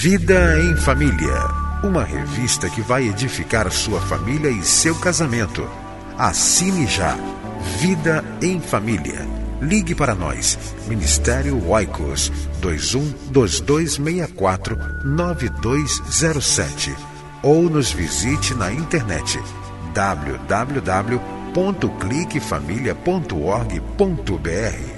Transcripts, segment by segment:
Vida em Família, uma revista que vai edificar sua família e seu casamento. Assine já. Vida em Família. Ligue para nós. Ministério Oicos 21 2264 9207 ou nos visite na internet www.cliquefamilia.org.br.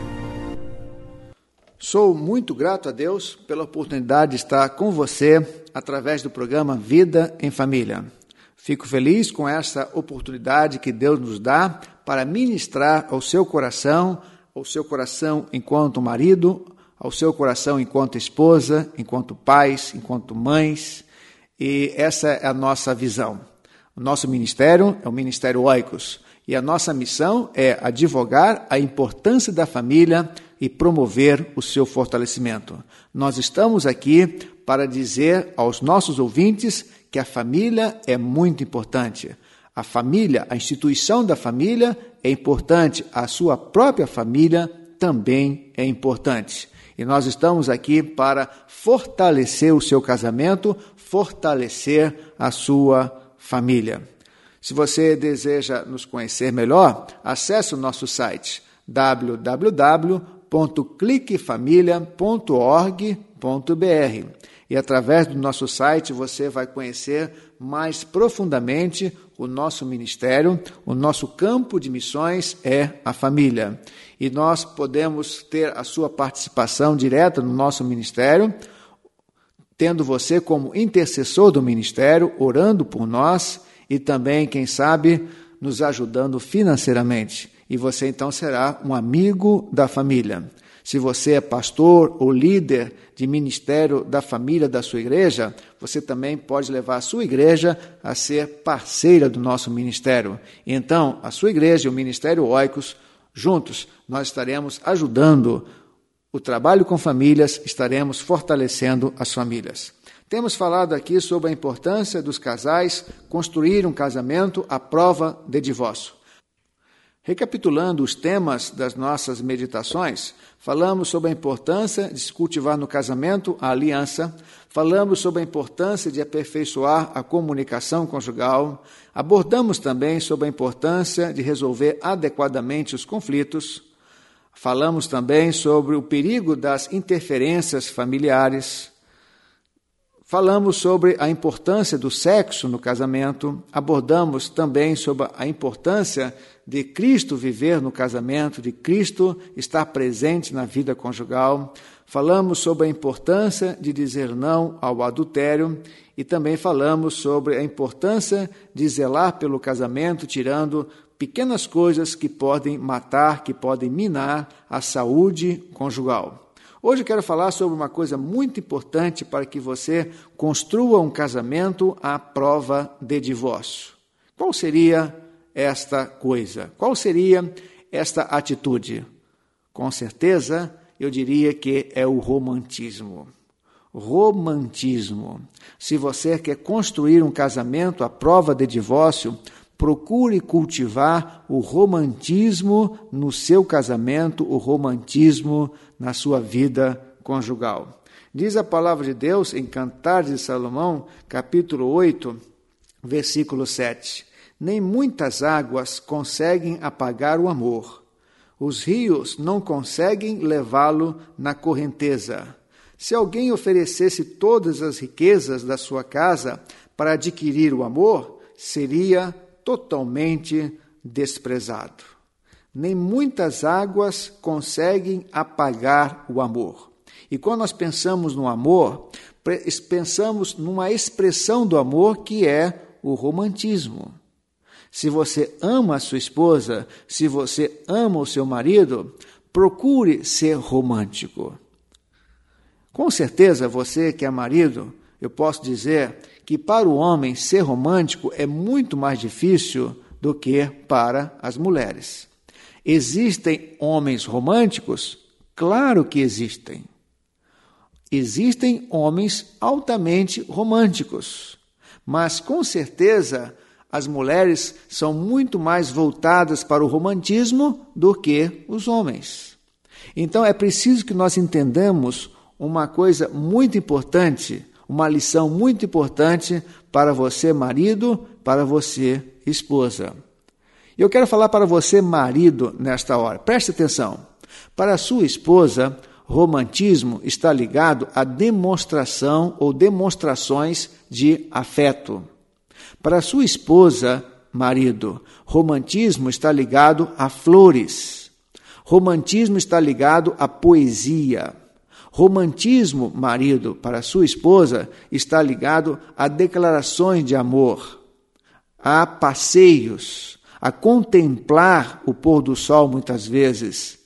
Sou muito grato a Deus pela oportunidade de estar com você através do programa Vida em Família. Fico feliz com essa oportunidade que Deus nos dá para ministrar ao seu coração, ao seu coração enquanto marido, ao seu coração enquanto esposa, enquanto pais, enquanto mães. E essa é a nossa visão. O nosso ministério é o Ministério Oicos. E a nossa missão é advogar a importância da família e promover o seu fortalecimento. Nós estamos aqui para dizer aos nossos ouvintes que a família é muito importante. A família, a instituição da família é importante, a sua própria família também é importante. E nós estamos aqui para fortalecer o seu casamento, fortalecer a sua família. Se você deseja nos conhecer melhor, acesse o nosso site www.cliquefamilia.org.br e através do nosso site você vai conhecer mais profundamente o nosso ministério, o nosso campo de missões é a família. E nós podemos ter a sua participação direta no nosso ministério, tendo você como intercessor do ministério, orando por nós e também, quem sabe, nos ajudando financeiramente. E você então será um amigo da família. Se você é pastor ou líder de ministério da família da sua igreja, você também pode levar a sua igreja a ser parceira do nosso ministério. Então, a sua igreja e o Ministério Oicos, juntos, nós estaremos ajudando o trabalho com famílias, estaremos fortalecendo as famílias. Temos falado aqui sobre a importância dos casais construir um casamento à prova de divórcio. Recapitulando os temas das nossas meditações, falamos sobre a importância de se cultivar no casamento a aliança, falamos sobre a importância de aperfeiçoar a comunicação conjugal, abordamos também sobre a importância de resolver adequadamente os conflitos, falamos também sobre o perigo das interferências familiares, Falamos sobre a importância do sexo no casamento, abordamos também sobre a importância de Cristo viver no casamento, de Cristo estar presente na vida conjugal. Falamos sobre a importância de dizer não ao adultério e também falamos sobre a importância de zelar pelo casamento, tirando pequenas coisas que podem matar, que podem minar a saúde conjugal. Hoje eu quero falar sobre uma coisa muito importante para que você construa um casamento à prova de divórcio. Qual seria esta coisa? Qual seria esta atitude? Com certeza, eu diria que é o romantismo. Romantismo. Se você quer construir um casamento à prova de divórcio, procure cultivar o romantismo no seu casamento, o romantismo na sua vida conjugal. Diz a palavra de Deus em Cantares de Salomão, capítulo 8, versículo 7. Nem muitas águas conseguem apagar o amor. Os rios não conseguem levá-lo na correnteza. Se alguém oferecesse todas as riquezas da sua casa para adquirir o amor, seria totalmente desprezado. Nem muitas águas conseguem apagar o amor. E quando nós pensamos no amor, pensamos numa expressão do amor que é o romantismo. Se você ama a sua esposa, se você ama o seu marido, procure ser romântico. Com certeza, você que é marido, eu posso dizer que para o homem ser romântico é muito mais difícil do que para as mulheres. Existem homens românticos? Claro que existem. Existem homens altamente românticos, mas com certeza as mulheres são muito mais voltadas para o romantismo do que os homens. Então é preciso que nós entendamos uma coisa muito importante, uma lição muito importante para você, marido, para você, esposa. Eu quero falar para você, marido, nesta hora. Preste atenção. Para a sua esposa, romantismo está ligado à demonstração ou demonstrações de afeto. Para a sua esposa, marido, romantismo está ligado a flores. Romantismo está ligado à poesia. Romantismo, marido, para sua esposa, está ligado a declarações de amor, a passeios, a contemplar o pôr do sol muitas vezes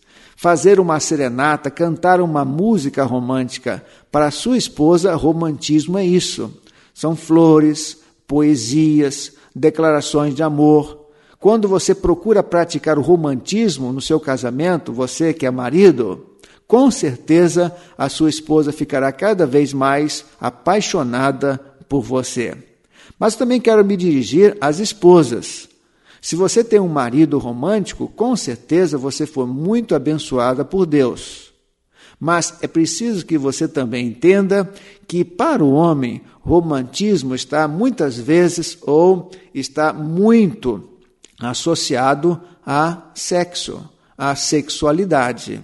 fazer uma serenata, cantar uma música romântica. Para sua esposa, romantismo é isso. São flores, poesias, declarações de amor. Quando você procura praticar o romantismo no seu casamento, você que é marido, com certeza a sua esposa ficará cada vez mais apaixonada por você. Mas também quero me dirigir às esposas. Se você tem um marido romântico, com certeza você foi muito abençoada por Deus. Mas é preciso que você também entenda que para o homem, romantismo está muitas vezes ou está muito associado a sexo, a sexualidade.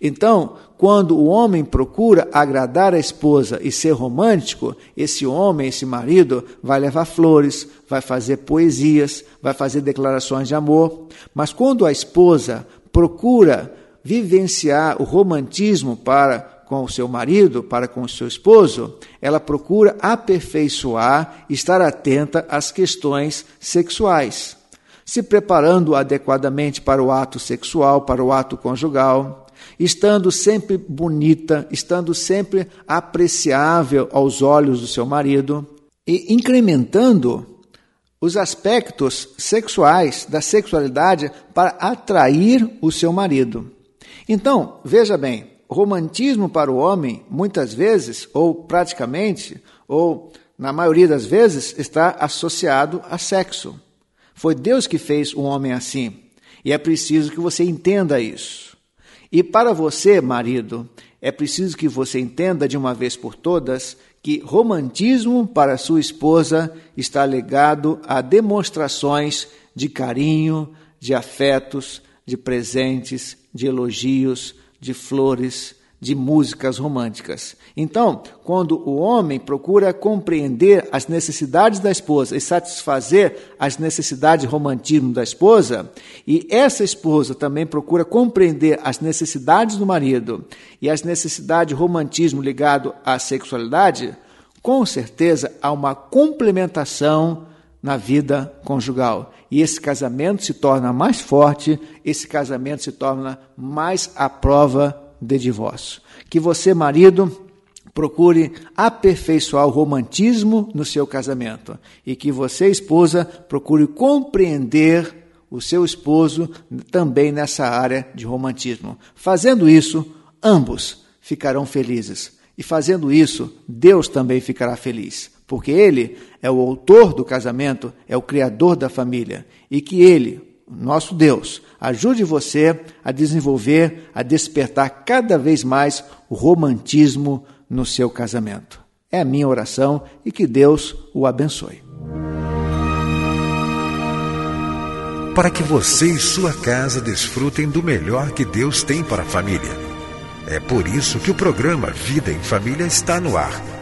Então, quando o homem procura agradar a esposa e ser romântico, esse homem, esse marido, vai levar flores, vai fazer poesias, vai fazer declarações de amor. Mas quando a esposa procura vivenciar o romantismo para com o seu marido, para com o seu esposo, ela procura aperfeiçoar, estar atenta às questões sexuais, se preparando adequadamente para o ato sexual, para o ato conjugal estando sempre bonita, estando sempre apreciável aos olhos do seu marido e incrementando os aspectos sexuais da sexualidade para atrair o seu marido. Então, veja bem, romantismo para o homem, muitas vezes, ou praticamente, ou na maioria das vezes, está associado a sexo. Foi Deus que fez o homem assim. E é preciso que você entenda isso. E para você, marido, é preciso que você entenda de uma vez por todas que romantismo para sua esposa está ligado a demonstrações de carinho, de afetos, de presentes, de elogios, de flores, de músicas românticas. Então, quando o homem procura compreender as necessidades da esposa e satisfazer as necessidades de romantismo da esposa, e essa esposa também procura compreender as necessidades do marido e as necessidades de romantismo ligado à sexualidade, com certeza há uma complementação na vida conjugal. E esse casamento se torna mais forte, esse casamento se torna mais à prova de divórcio. Que você, marido, procure aperfeiçoar o romantismo no seu casamento e que você, esposa, procure compreender o seu esposo também nessa área de romantismo. Fazendo isso, ambos ficarão felizes. E fazendo isso, Deus também ficará feliz, porque Ele é o autor do casamento, é o criador da família, e que Ele nosso Deus ajude você a desenvolver, a despertar cada vez mais o romantismo no seu casamento. É a minha oração e que Deus o abençoe. Para que você e sua casa desfrutem do melhor que Deus tem para a família. É por isso que o programa Vida em Família está no ar